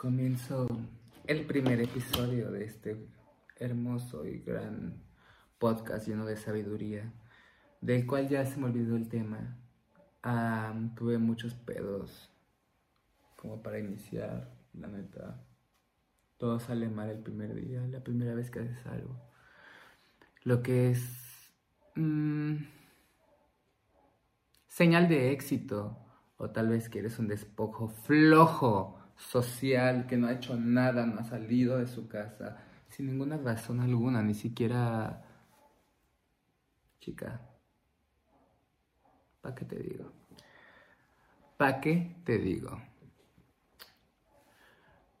comienzo el primer episodio de este hermoso y gran podcast lleno de sabiduría, del cual ya se me olvidó el tema. tuve muchos pedos como para iniciar, la neta. Todo sale mal el primer día, la primera vez que haces algo. Lo que es mm, señal de éxito, o tal vez que eres un despojo flojo social que no ha hecho nada, no ha salido de su casa, sin ninguna razón alguna, ni siquiera... Chica, ¿para qué te digo? ¿Para qué te digo?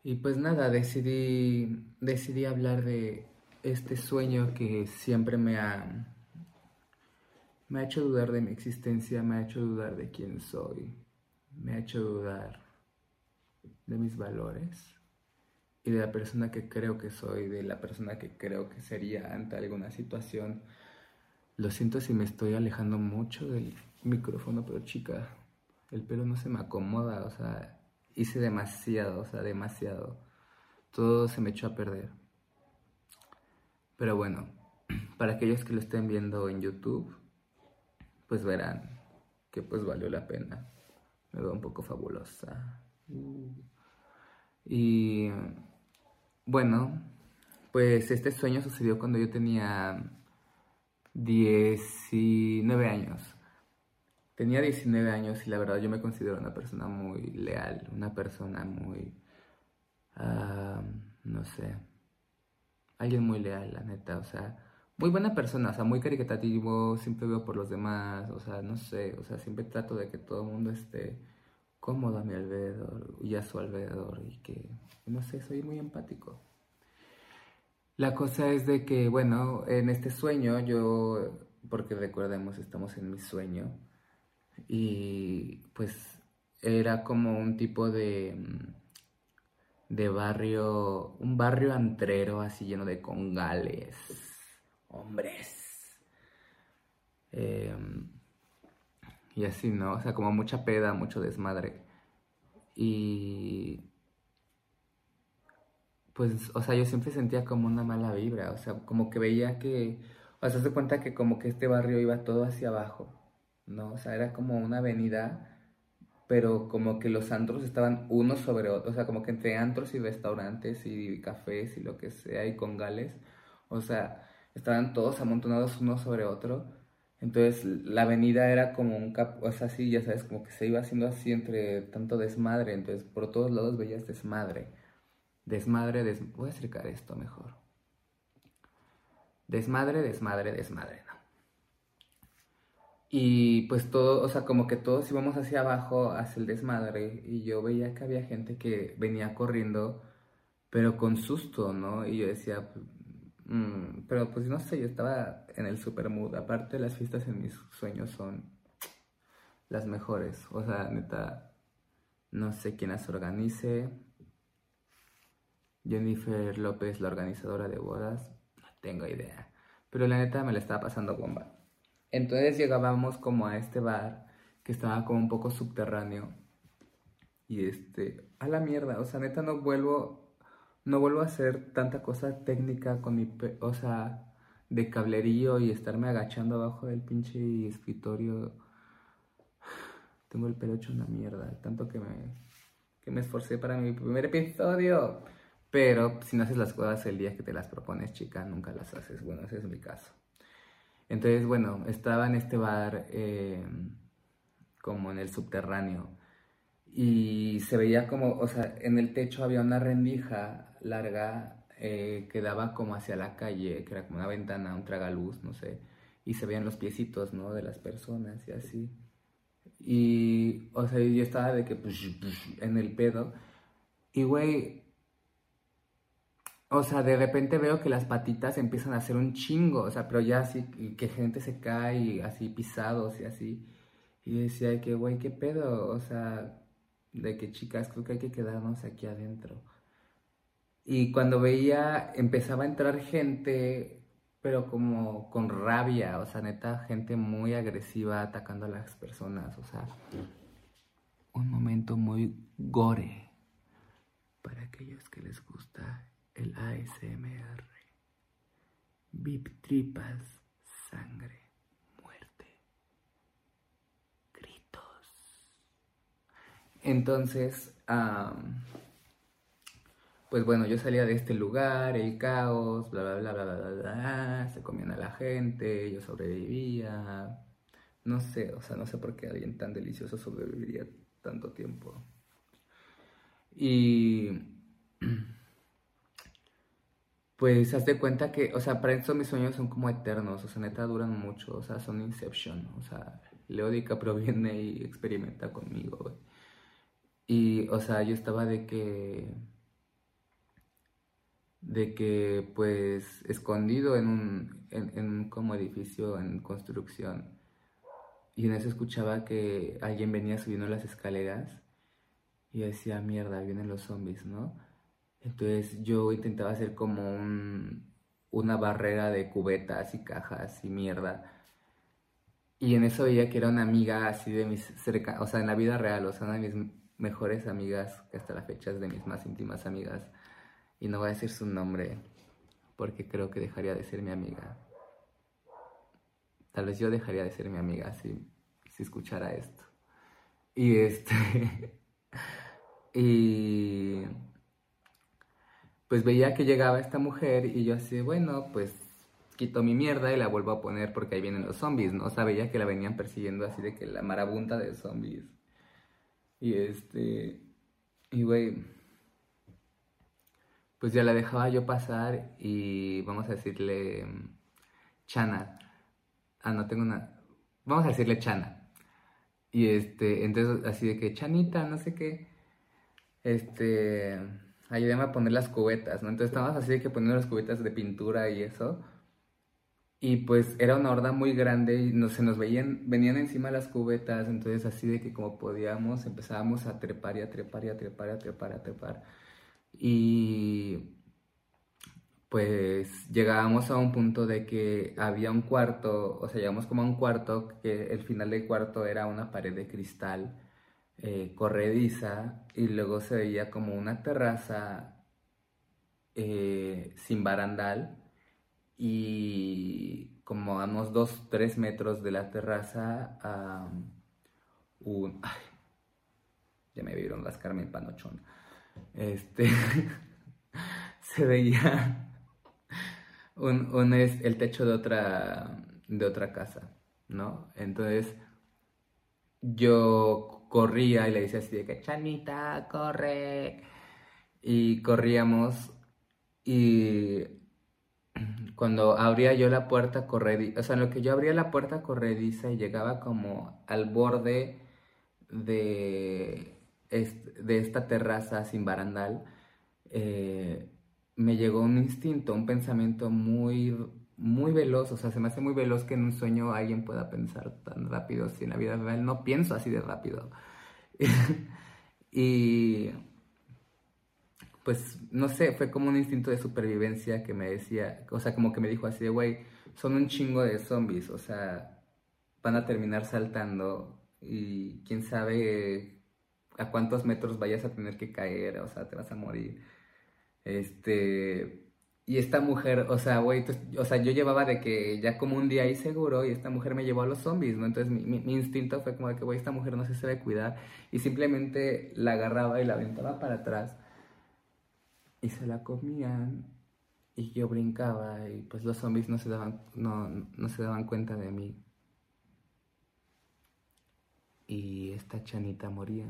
Y pues nada, decidí, decidí hablar de este sueño que siempre me ha, me ha hecho dudar de mi existencia, me ha hecho dudar de quién soy, me ha hecho dudar de mis valores y de la persona que creo que soy, de la persona que creo que sería ante alguna situación. Lo siento si me estoy alejando mucho del micrófono, pero chica, el pelo no se me acomoda, o sea, hice demasiado, o sea, demasiado. Todo se me echó a perder. Pero bueno, para aquellos que lo estén viendo en YouTube, pues verán que pues valió la pena. Me veo un poco fabulosa. Y bueno, pues este sueño sucedió cuando yo tenía 19 años. Tenía 19 años y la verdad yo me considero una persona muy leal, una persona muy, ah, no sé, alguien muy leal, la neta, o sea, muy buena persona, o sea, muy caritativo, siempre veo por los demás, o sea, no sé, o sea, siempre trato de que todo el mundo esté cómodo a mi alrededor y a su alrededor y que, no sé, soy muy empático. La cosa es de que, bueno, en este sueño yo, porque recordemos, estamos en mi sueño, y pues era como un tipo de, de barrio, un barrio antrero así lleno de congales, hombres. Eh, y así, ¿no? O sea, como mucha peda, mucho desmadre. Y pues, o sea, yo siempre sentía como una mala vibra, o sea, como que veía que, o sea, se cuenta que como que este barrio iba todo hacia abajo, ¿no? O sea, era como una avenida, pero como que los antros estaban uno sobre otro, o sea, como que entre antros y restaurantes y cafés y lo que sea, y congales, o sea, estaban todos amontonados uno sobre otro entonces la avenida era como un cap, o sea, así, ya sabes, como que se iba haciendo así entre tanto desmadre. Entonces por todos lados veías desmadre. Desmadre, des... voy a acercar esto mejor. Desmadre, desmadre, desmadre, ¿no? Y pues todo, o sea, como que todos íbamos hacia abajo, hacia el desmadre. Y yo veía que había gente que venía corriendo, pero con susto, ¿no? Y yo decía, Mm, pero pues no sé, yo estaba en el super mood. Aparte, las fiestas en mis sueños son las mejores. O sea, neta, no sé quién las organice. Jennifer López, la organizadora de bodas, no tengo idea. Pero la neta me la estaba pasando bomba. Entonces llegábamos como a este bar que estaba como un poco subterráneo. Y este, a la mierda, o sea, neta no vuelvo no vuelvo a hacer tanta cosa técnica con mi, o sea, de cablerío y estarme agachando abajo del pinche escritorio. Tengo el pelo hecho una mierda, tanto que me, que me esforcé para mi primer episodio. Pero si no haces las cosas el día que te las propones, chica, nunca las haces. Bueno, ese es mi caso. Entonces, bueno, estaba en este bar eh, como en el subterráneo y se veía como, o sea, en el techo había una rendija larga eh, que daba como hacia la calle, que era como una ventana, un tragaluz, no sé, y se veían los piecitos, ¿no? De las personas y así. Y, o sea, yo estaba de que, pues, en el pedo, y güey, o sea, de repente veo que las patitas empiezan a hacer un chingo, o sea, pero ya así, que gente se cae, así pisados y así. Y decía que, güey, ¿qué pedo? O sea, de que chicas, creo que hay que quedarnos aquí adentro. Y cuando veía, empezaba a entrar gente, pero como con rabia, o sea, neta, gente muy agresiva atacando a las personas, o sea, un momento muy gore, para que aquellos que les gusta el ASMR. Vip tripas, sangre, muerte, gritos. Entonces, pues bueno, yo salía de este lugar, el caos, bla, bla, bla, bla, bla, bla, se comían a la gente, yo sobrevivía. No sé, o sea, no sé por qué alguien tan delicioso sobreviviría tanto tiempo. Y pues haz de cuenta que, o sea, para eso mis sueños son como eternos, o sea, neta duran mucho, o sea, son Inception, o sea, Leódica proviene y experimenta conmigo, Y, o sea, yo estaba de que, de que, pues, escondido en un, en, en un como edificio en construcción, y en eso escuchaba que alguien venía subiendo las escaleras, y decía, mierda, vienen los zombies, ¿no? Entonces yo intentaba hacer como un, una barrera de cubetas y cajas y mierda. Y en eso veía que era una amiga así de mis cerca, o sea, en la vida real, o sea, una de mis mejores amigas, que hasta la fecha es de mis más íntimas amigas. Y no voy a decir su nombre, porque creo que dejaría de ser mi amiga. Tal vez yo dejaría de ser mi amiga si, si escuchara esto. Y este. y pues veía que llegaba esta mujer y yo así, bueno, pues quito mi mierda y la vuelvo a poner porque ahí vienen los zombies, ¿no? O sea, veía que la venían persiguiendo así de que la marabunta de zombies. Y este, y güey, pues ya la dejaba yo pasar y vamos a decirle Chana. Ah, no tengo una, vamos a decirle Chana. Y este, entonces así de que Chanita, no sé qué, este ayúdame a poner las cubetas, ¿no? Entonces estábamos así de que poniendo las cubetas de pintura y eso. Y pues era una horda muy grande y no, se nos veían, venían encima las cubetas, entonces así de que como podíamos empezábamos a trepar y a trepar y a trepar y a trepar y a trepar. Y pues llegábamos a un punto de que había un cuarto, o sea, llegamos como a un cuarto que el final del cuarto era una pared de cristal eh, corrediza y luego se veía como una terraza eh, sin barandal y como a unos 2-3 metros de la terraza un... ya me vieron las Carmen Panochón. Este, se veía un, un es el techo de otra, de otra casa, ¿no? Entonces yo corría y le decía así de que, Chanita, corre. Y corríamos y cuando abría yo la puerta corrediza, o sea, en lo que yo abría la puerta corrediza y llegaba como al borde de, de esta terraza sin barandal, eh, me llegó un instinto, un pensamiento muy muy veloz, o sea, se me hace muy veloz que en un sueño alguien pueda pensar tan rápido, si en la vida real no pienso así de rápido. y pues no sé, fue como un instinto de supervivencia que me decía, o sea, como que me dijo así de, güey, son un chingo de zombies, o sea, van a terminar saltando y quién sabe a cuántos metros vayas a tener que caer, o sea, te vas a morir. Este, y esta mujer, o sea, güey, o sea, yo llevaba de que ya como un día ahí seguro y esta mujer me llevó a los zombies, ¿no? Entonces mi, mi, instinto fue como de que, güey, esta mujer no se sabe cuidar y simplemente la agarraba y la aventaba para atrás y se la comían y yo brincaba y pues los zombies no se daban, no, no se daban cuenta de mí. Y esta chanita moría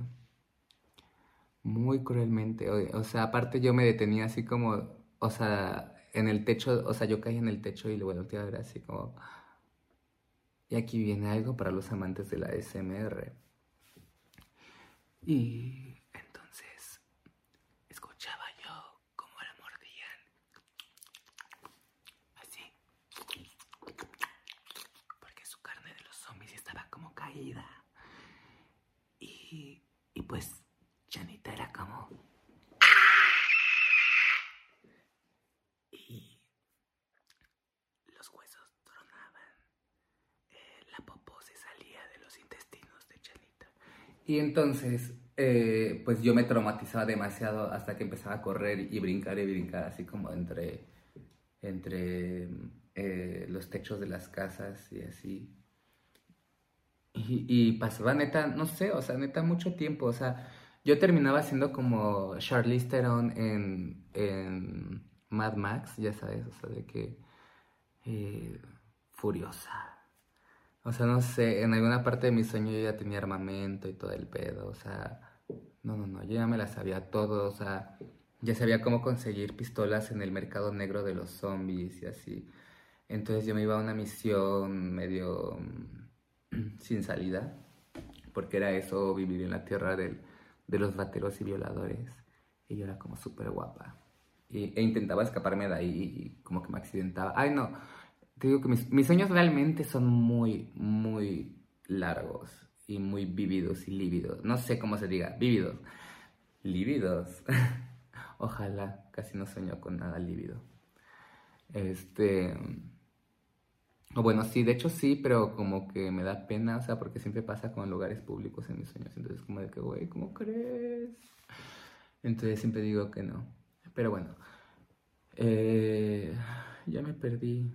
muy cruelmente, o sea, aparte yo me detenía así como o sea, en el techo, o sea, yo caí en el techo y le volteé a ver así como... Y aquí viene algo para los amantes de la SMR. Y entonces escuchaba yo como la mordían. Así. Porque su carne de los zombies estaba como caída. Y, y pues Janita era como... Y entonces, eh, pues yo me traumatizaba demasiado hasta que empezaba a correr y brincar y brincar, así como entre, entre eh, los techos de las casas y así. Y, y, pasaba neta, no sé, o sea, neta mucho tiempo, o sea, yo terminaba siendo como Charlize Theron en, en Mad Max, ya sabes, o sea, de que eh, furiosa. O sea, no sé, en alguna parte de mi sueño yo ya tenía armamento y todo el pedo, o sea, no, no, no, yo ya me la sabía todo, o sea, ya sabía cómo conseguir pistolas en el mercado negro de los zombies y así. Entonces yo me iba a una misión medio mm, sin salida, porque era eso, vivir en la tierra del, de los bateros y violadores. Y yo era como súper guapa. E intentaba escaparme de ahí y como que me accidentaba. Ay, no, te digo que mis, sueños realmente son muy, muy largos y muy vívidos y lívidos. No sé cómo se diga, vívidos. Lívidos. Ojalá, casi no sueño con nada lívido. Este. O bueno, sí, de hecho sí, pero como que me da pena, o sea, porque siempre pasa con lugares públicos en mis sueños. Entonces, como de que, güey, ¿cómo crees? Entonces siempre digo que no. Pero bueno, eh, ya me perdí.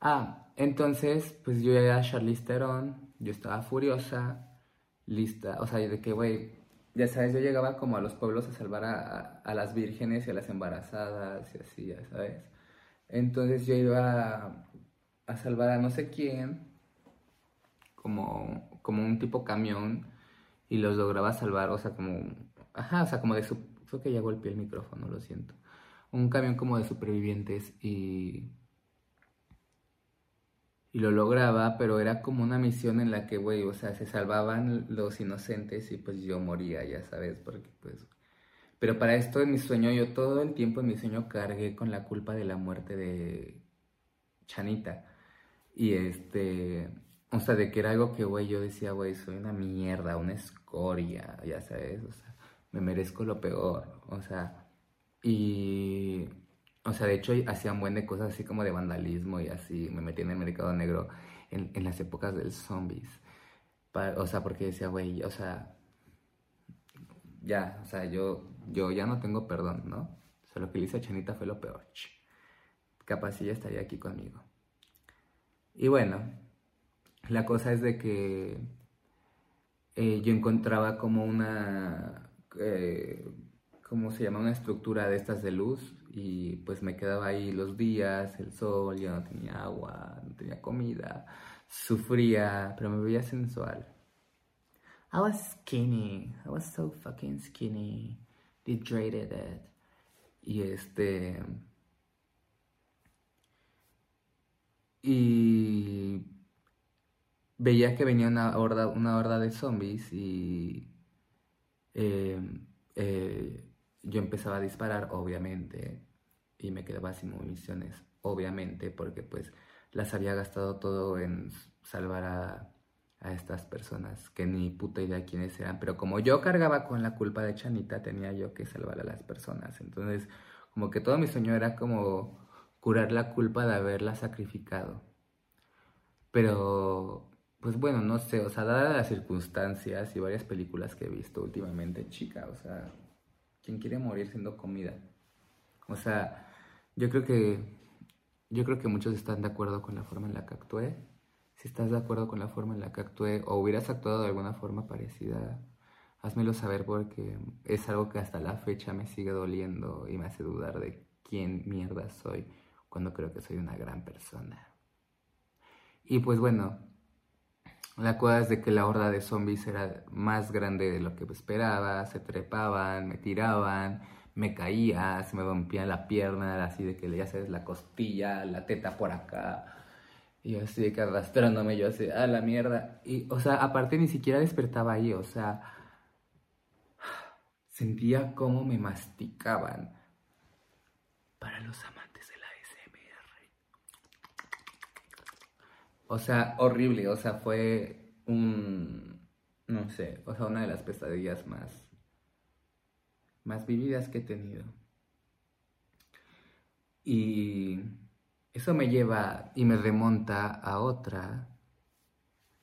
Ah, entonces, pues yo era Charlize Theron, yo estaba furiosa, lista, o sea, de que, güey, ya sabes, yo llegaba como a los pueblos a salvar a, las vírgenes y a las embarazadas y así, ya sabes. Entonces yo iba a, salvar a no sé quién, como, como un tipo camión, y los lograba salvar, o sea, como, ajá, o sea, como de su, creo que ya golpeé el micrófono, lo siento. Un camión como de supervivientes y y lo lograba, pero era como una misión en la que, güey, o sea, se salvaban los inocentes y pues yo moría, ya sabes, porque pues... Pero para esto en mi sueño, yo todo el tiempo en mi sueño cargué con la culpa de la muerte de Chanita. Y este, o sea, de que era algo que, güey, yo decía, güey, soy una mierda, una escoria, ya sabes, o sea, me merezco lo peor, o sea, y o sea, de hecho hacían buen de cosas así como de vandalismo y así. Me metí en el mercado negro en, en las épocas del zombies. o sea, porque decía, güey, o sea, ya, o sea, yo, yo ya no tengo perdón, ¿no? O sea, lo que le hice a Chanita fue lo peor. Capaz ella estaría aquí conmigo. Y bueno, la cosa es de que eh, yo encontraba como una, eh, ¿cómo se llama? Una estructura de estas de luz y pues me quedaba ahí los días, el sol, ya no tenía agua, no tenía comida, sufría, pero me veía sensual. I was skinny, I was so fucking skinny, dehydrated. Y este... Y veía que venía una horda, una horda de zombies y eh, eh, yo empezaba a disparar, obviamente, y me quedaba sin municiones, obviamente, porque pues las había gastado todo en salvar a, a estas personas, que ni puta idea quiénes eran, pero como yo cargaba con la culpa de Chanita, tenía yo que salvar a las personas, entonces como que todo mi sueño era como curar la culpa de haberla sacrificado. Pero, pues bueno, no sé, o sea, dadas las circunstancias y varias películas que he visto últimamente, chica, o sea, ¿quién quiere morir siendo comida? O sea, yo creo que yo creo que muchos están de acuerdo con la forma en la que actué. Si estás de acuerdo con la forma en la que actué o hubieras actuado de alguna forma parecida, házmelo saber porque es algo que hasta la fecha me sigue doliendo y me hace dudar de quién mierda soy cuando creo que soy una gran persona. Y pues bueno, la cosa es de que la horda de zombies era más grande de lo que esperaba, se trepaban, me tiraban, me caía, se me rompía la pierna, así de que ya sabes, la costilla, la teta por acá. Y así de que arrastrándome yo así, a la mierda. Y, o sea, aparte ni siquiera despertaba ahí, o sea, sentía cómo me masticaban. Para los amantes de la SMR. O sea, horrible, o sea, fue un, no sé, o sea, una de las pesadillas más más vividas que he tenido. Y eso me lleva y me remonta a otra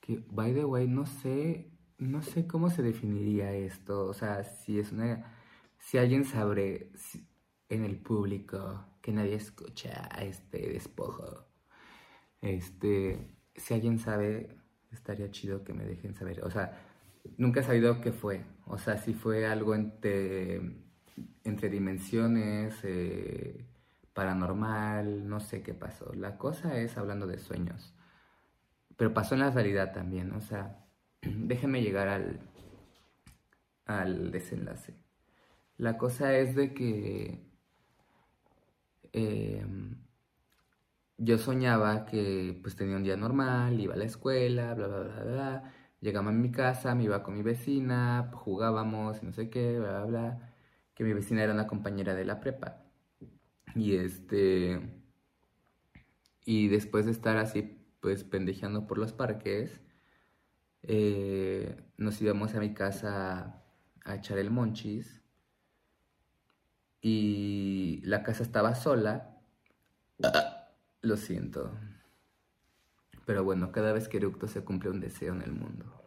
que, by the way, no sé no sé cómo se definiría esto, o sea, si es una, si alguien sabe en el público que nadie escucha a este despojo, este, si alguien sabe, estaría chido que me dejen saber, o sea, nunca he sabido qué fue, o sea, si fue algo entre, entre dimensiones, eh, paranormal, no sé qué pasó, la cosa es hablando de sueños, pero pasó en la realidad también, o sea, déjenme llegar al, al desenlace. La cosa es de que em, yo soñaba que pues tenía un día normal, iba a la escuela, bla, bla, bla, bla. Llegaba a mi casa, me iba con mi vecina, jugábamos, no sé qué, bla, bla, bla. Que mi vecina era una compañera de la prepa. Y este... Y después de estar así, pues pendejeando por los parques, eh, nos íbamos a mi casa a echar el monchis y la casa estaba sola. Lo siento. Pero bueno, cada vez que eructo se cumple un deseo en el mundo.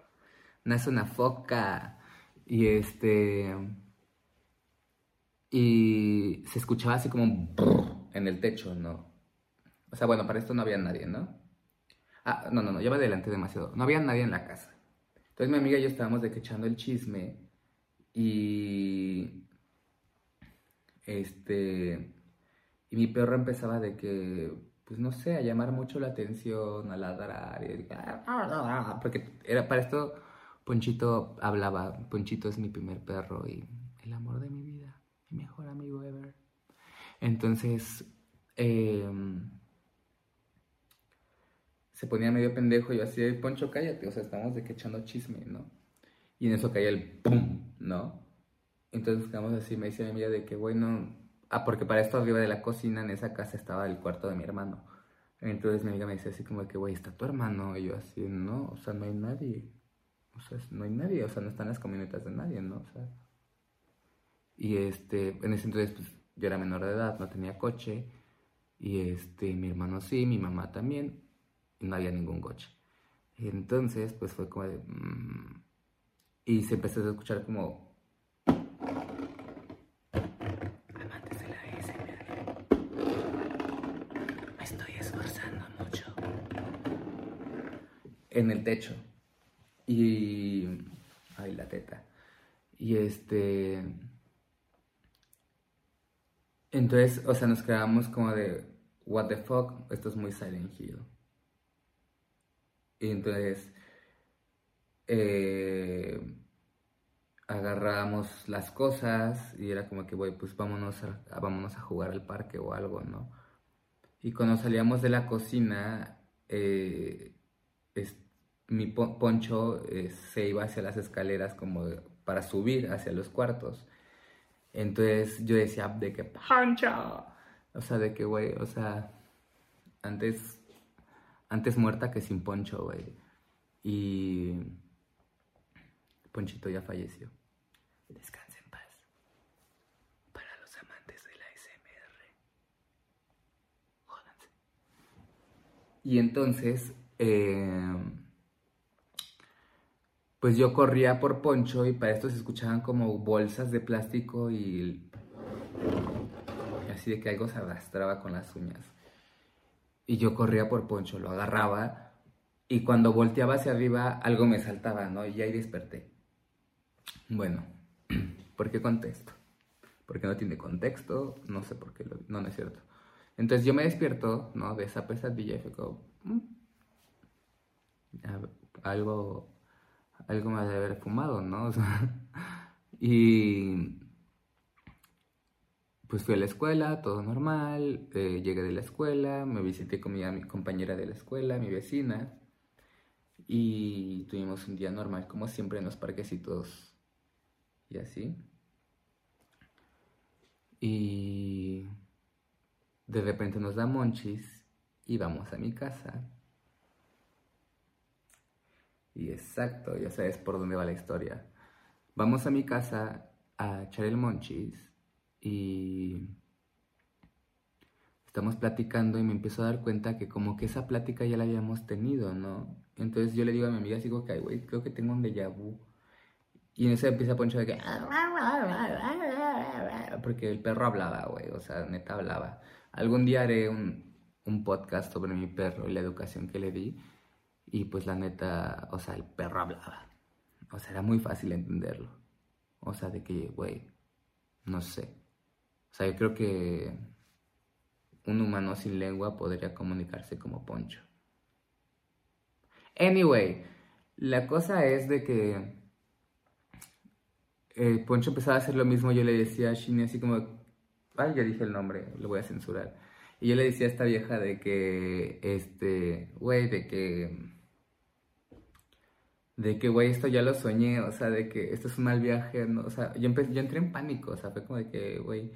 Nace una foca y este... Y se escuchaba así como un en el techo, ¿no? O sea, bueno, para esto no había nadie, ¿no? Ah, no, no, no, ya me adelanté demasiado. No había nadie en la casa. Entonces mi amiga y yo estábamos de que echando el chisme y este y mi perro empezaba de que pues no sé, a llamar mucho la atención, a ladrar y, porque era para esto Ponchito hablaba, Ponchito es mi primer perro y el amor de mi vida, mi mejor amigo ever. Entonces, eh, se ponía medio pendejo y yo así, Poncho, cállate, o sea, estamos de que echando chisme, ¿no? Y en eso caía el pum, ¿no? Entonces quedamos así, me dice mi amiga de que, bueno, ah, porque para esto arriba de la cocina, en esa casa estaba el cuarto de mi hermano. Entonces mi amiga me dice así como que, güey, está tu hermano. Y yo así, no, o sea, no hay nadie. O sea, no hay nadie, o sea, no están las camionetas de nadie, ¿no? O sea. Y este, en ese entonces, pues, yo era menor de edad, no tenía coche. Y este, mi hermano sí, mi mamá también no había ningún coche. Entonces, pues fue como de... Mm, y se empezó a escuchar como... Amantes de la Me estoy esforzando mucho. En el techo. Y... Ay, la teta. Y este... Entonces, o sea, nos quedamos como de... What the fuck, esto es muy Silent. Y entonces eh, agarrábamos las cosas y era como que, güey, pues vámonos a, vámonos a jugar al parque o algo, ¿no? Y cuando salíamos de la cocina, eh, mi poncho eh, se iba hacia las escaleras como para subir hacia los cuartos. Entonces yo decía, de que poncho. O sea, de que, güey, o sea, antes antes muerta que sin Poncho, güey. Y Ponchito ya falleció. Descanse en paz. Para los amantes de la SMR. Y entonces, eh, pues yo corría por Poncho y para esto se escuchaban como bolsas de plástico y, así de que algo se arrastraba con las uñas. Y yo corría por Poncho, lo agarraba y cuando volteaba hacia arriba algo me saltaba, ¿no? Y ahí desperté. Bueno, ¿por qué contesto? Porque no tiene contexto, no sé por qué, lo, no, no es cierto. Entonces yo me despierto, ¿no? De esa pesadilla y fue como, mm, algo, algo me de haber fumado, ¿no? y pues fui a la escuela, todo normal, eh, llegué de la escuela, me visité con mi, mi, compañera de la escuela, mi vecina, y tuvimos un día normal, como siempre en los parquecitos y así. Y de repente nos da monchis y vamos a mi casa. Y exacto, ya sabes por dónde va la historia. Vamos a mi casa a echar el monchis y estamos platicando y me empiezo a dar cuenta que como que esa plática ya la habíamos tenido, ¿no? Entonces yo le digo a mi amiga, así como que, güey, creo que tengo un déjà vu. Y en eso empieza Poncho de que... Porque el perro hablaba, güey, o sea, neta hablaba. Algún día haré un, un podcast sobre mi perro y la educación que le di. Y pues la neta, o sea, el perro hablaba. O sea, era muy fácil entenderlo. O sea, de que, güey, no sé. O sea, yo creo que un humano sin lengua podría comunicarse como Poncho. Anyway, la cosa es de que eh, Poncho empezaba a hacer lo mismo. Yo le decía a Shinny así como, ay, ya dije el nombre, lo voy a censurar. Y yo le decía a esta vieja de que, este, güey, de que, de que, güey, esto ya lo soñé, o sea, de que esto es un mal viaje, ¿no? o sea, yo, yo entré en pánico, o sea, fue como de que, güey,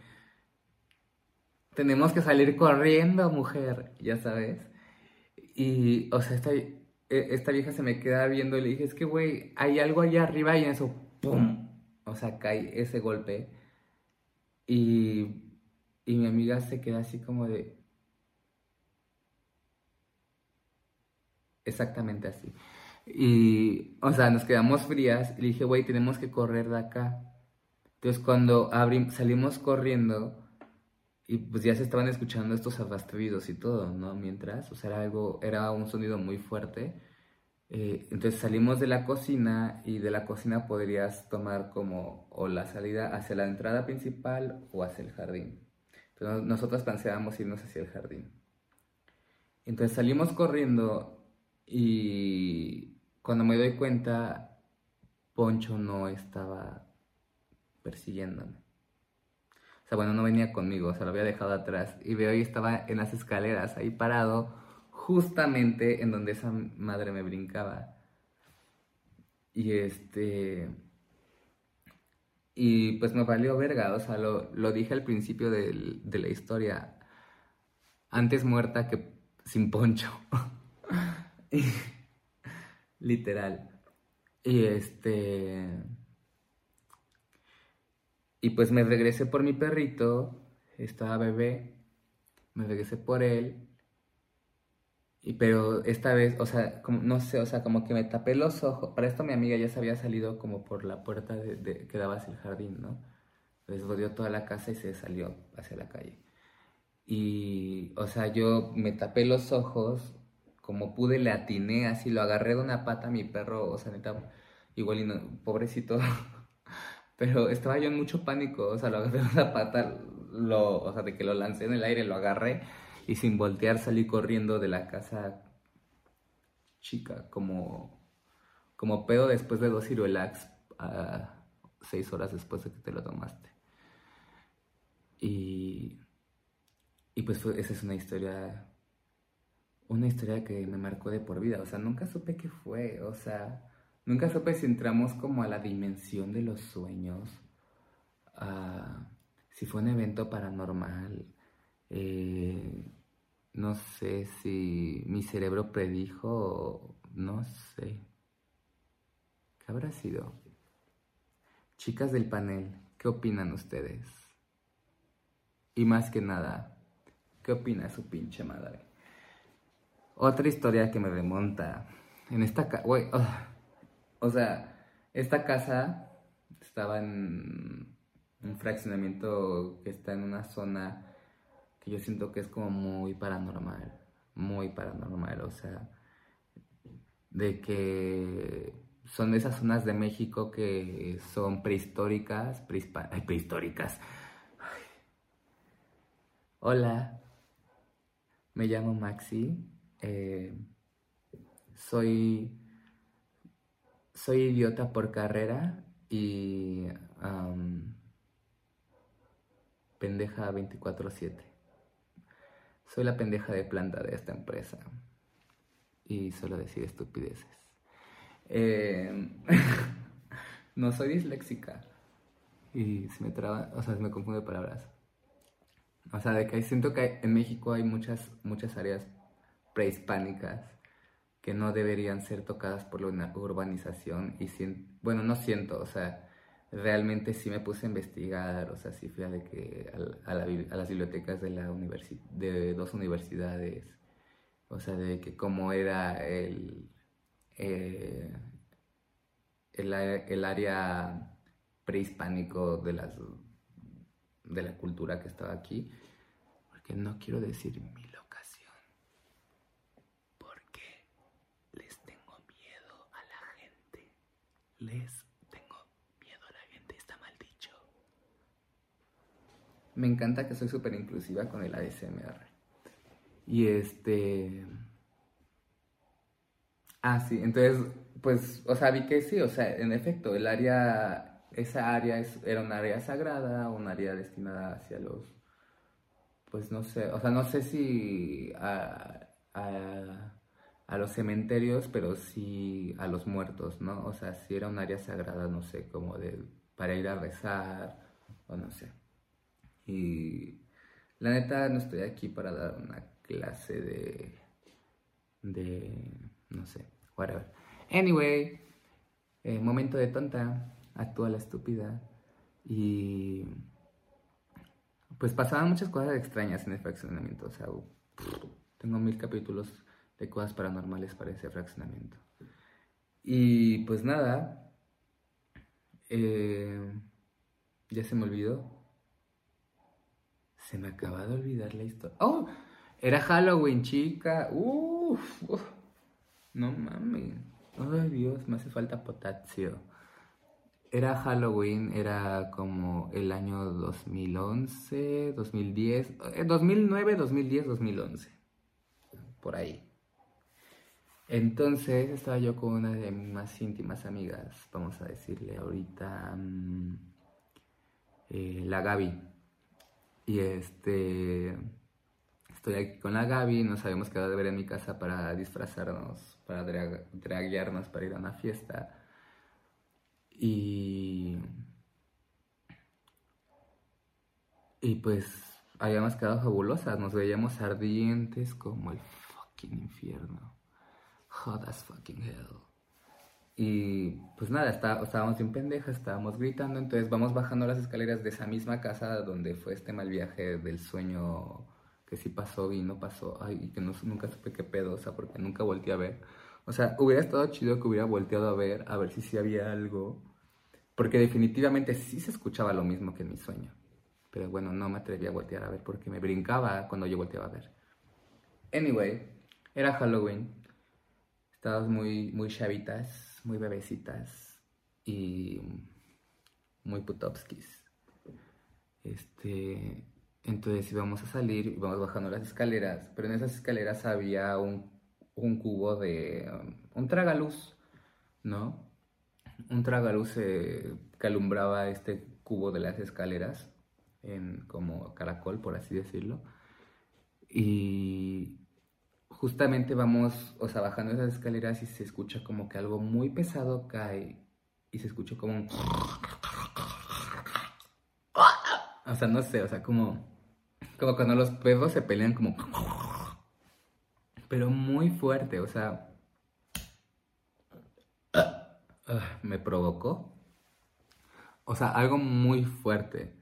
tenemos que salir corriendo, mujer, ya sabes. Y, o sea, esta, e, esta vieja se me queda viendo y le dije, es que, güey, hay algo allá arriba y en eso, ¡pum! O sea, cae ese golpe. Y, y mi amiga se queda así como de... Exactamente así. Y, o sea, nos quedamos frías y dije, güey, tenemos que correr de acá. Entonces, cuando salimos corriendo, y pues ya se estaban escuchando estos arrastridos y todo, ¿no? Mientras, o sea, era algo, era un sonido muy fuerte. Eh, entonces salimos de la cocina y de la cocina podrías tomar como o la salida hacia la entrada principal o hacia el jardín. Entonces nosotros pensábamos irnos hacia el jardín. Entonces salimos corriendo y cuando me doy cuenta, Poncho no estaba persiguiéndome bueno, no venía conmigo, o sea, lo había dejado atrás. Y veo y estaba en las escaleras, ahí parado, justamente en donde esa madre me brincaba. Y este... Y pues me valió verga, o sea, lo, dije al principio de, de la historia. Antes muerta que sin poncho. Literal. Y este... Y pues me regresé por mi perrito, estaba bebé, me regresé por él. Y pero esta vez, o sea, como, no sé, o sea, como que me tapé los ojos. Para esto mi amiga ya se había salido como por la puerta de, que daba hacia el jardín, ¿no? Entonces rodeó toda la casa y se salió hacia la calle. Y, o sea, yo me tapé los ojos, como pude le atiné, así lo agarré de una pata a mi perro, o sea, neta, igual y no, pobrecito, Pero estaba yo en mucho pánico, o sea, lo agarré de la pata, lo, o sea, de que lo lancé en el aire, lo agarré y sin voltear salí corriendo de la casa chica, como, como pedo después de dos ciruelax a seis horas después de que te lo tomaste. Y, y pues esa es una historia, una historia que me marcó de por vida, o sea, nunca supe qué fue, o sea Nunca supe si entramos como a la dimensión de los sueños, si fue un evento paranormal, eh, no sé si mi cerebro predijo, no sé. ¿Qué habrá sido? Chicas del panel, ¿qué opinan ustedes? Y más que nada, ¿qué opina su pinche madre? Otra historia que me remonta. En esta... O sea, esta casa estaba en un fraccionamiento que está en una zona que yo siento que es como muy paranormal, muy paranormal, o sea, de que son esas zonas de México que son prehistóricas, prehistóricas. Hola, me llamo Maxi, eh, soy soy idiota por carrera y pendeja 24/7. Soy la pendeja de planta de esta empresa y solo decir estupideces. Em, no soy disléxica y se me traba, o sea, se me confunde palabras. O sea, de que siento que en México hay muchas, muchas áreas prehispánicas que no deberían ser tocadas por la urbanización y bueno, no siento, o sea, realmente sí me puse a investigar, o sea, sí fui a, de que, a, las bibliotecas de, la de dos universidades, o sea, de que cómo era el, eh, el, el, área prehispánico de, las, de la cultura que estaba aquí, porque no quiero decir mi locación, porque les tengo miedo a la gente, les tengo miedo a la gente, está mal dicho. Me encanta que soy súper inclusiva con el ASMR. Y este... Ah, sí, entonces, pues, o sea, vi que sí, o sea, en efecto, el área, esa área es, era un área sagrada, un área destinada hacia los, pues no sé, o sea, no sé si a, los cementerios, pero sí a los muertos, ¿no? O sea, si era un área sagrada, no sé, como de, para ir a rezar, o no sé. Y la neta, no estoy aquí para dar una clase de, de, no sé, whatever. Anyway, eh, momento de tonta, actúa la estúpida y pues pasaban muchas cosas extrañas en el fraccionamiento, o sea, tengo mil capítulos de cosas paranormales para ese fraccionamiento. Y pues nada, eh, ya se me olvidó. Se me acaba de olvidar la historia. ¡Oh! Era Halloween, chica. Uf, No mames. Ay, Dios, me hace falta potasio. Era Halloween, era como el año 2011, 2010, 2009, 2010, 2011. Por ahí. Entonces estaba yo con una de mis más íntimas amigas, vamos a decirle ahorita, mm, eh, la Gaby. Y este Estoy aquí con la Gaby, nos habíamos quedado de ver en mi casa para disfrazarnos, para draguearnos, para ir a una fiesta. Y. Y pues habíamos quedado fabulosas, nos veíamos ardientes como el fucking infierno. Hot as fucking hell. Y pues nada, estábamos bien pendejas, estábamos gritando, entonces vamos bajando las escaleras de esa misma casa donde fue este mal viaje del sueño que sí pasó y no pasó, ay, y que no, nunca supe qué pedo, o sea, porque nunca volteé a ver. O sea, hubiera estado chido que hubiera volteado a ver, a ver si sí había algo, porque definitivamente sí se escuchaba lo mismo que en mi sueño. Pero bueno, no me atreví a voltear a ver porque me brincaba cuando yo volteaba a ver. Anyway, era Halloween. Estábamos muy, muy chavitas, muy bebecitas y muy putovskis. Este, entonces íbamos a salir, íbamos bajando las escaleras, pero en esas escaleras había un, cubo de... Um, un tragaluz, ¿no? Un tragaluz eh, que alumbraba este cubo de las escaleras, en, como caracol, por así decirlo. Y justamente vamos, o sea, bajando esas escaleras y se escucha como que algo muy pesado cae y se escucha como un... O sea, no sé, o sea, como como cuando los perros se pelean como... Pero muy fuerte, o sea... Me provocó. O sea, algo muy fuerte.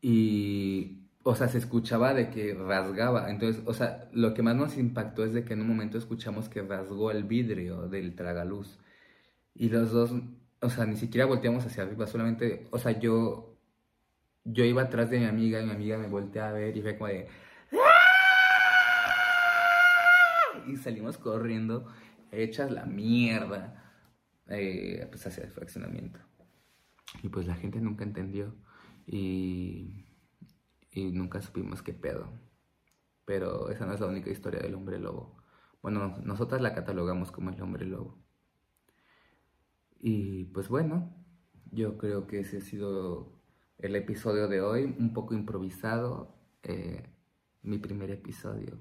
Y... O sea, se escuchaba de que rasgaba. Entonces, o sea, lo que más nos impactó es de que en un momento escuchamos que rasgó el vidrio del tragaluz. Y los dos, o sea, ni siquiera volteamos hacia arriba, solamente, o sea, yo yo iba atrás de mi amiga y mi amiga me voltea a ver y fue como de... Y salimos corriendo, hechas la mierda, eh, pues hacia el fraccionamiento. Y pues la gente nunca entendió y, y nunca supimos qué pedo. Pero esa no es la única historia del hombre lobo. Bueno, nosotras la catalogamos como el hombre lobo. Y pues bueno, yo creo que ese ha sido el episodio de hoy, un poco improvisado, eh, mi primer episodio.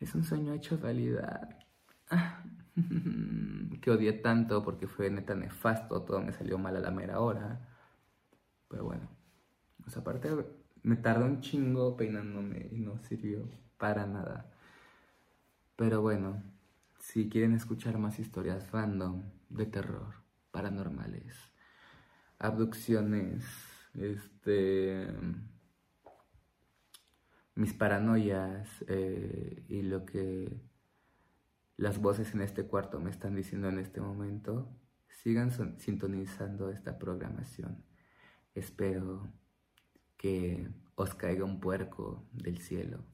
Es un sueño hecho realidad. que odié tanto porque fue neta nefasto, todo me salió mal a la mera hora. Pero bueno, sea, aparte me tardó un chingo peinándome y no sirvió para nada. Pero bueno, si quieren escuchar más historias random de terror, paranormales, abducciones, este, mis paranoias eh, y lo que las voces en este cuarto me están diciendo en este momento, sigan sintonizando esta programación. Espero que os caiga un puerco del cielo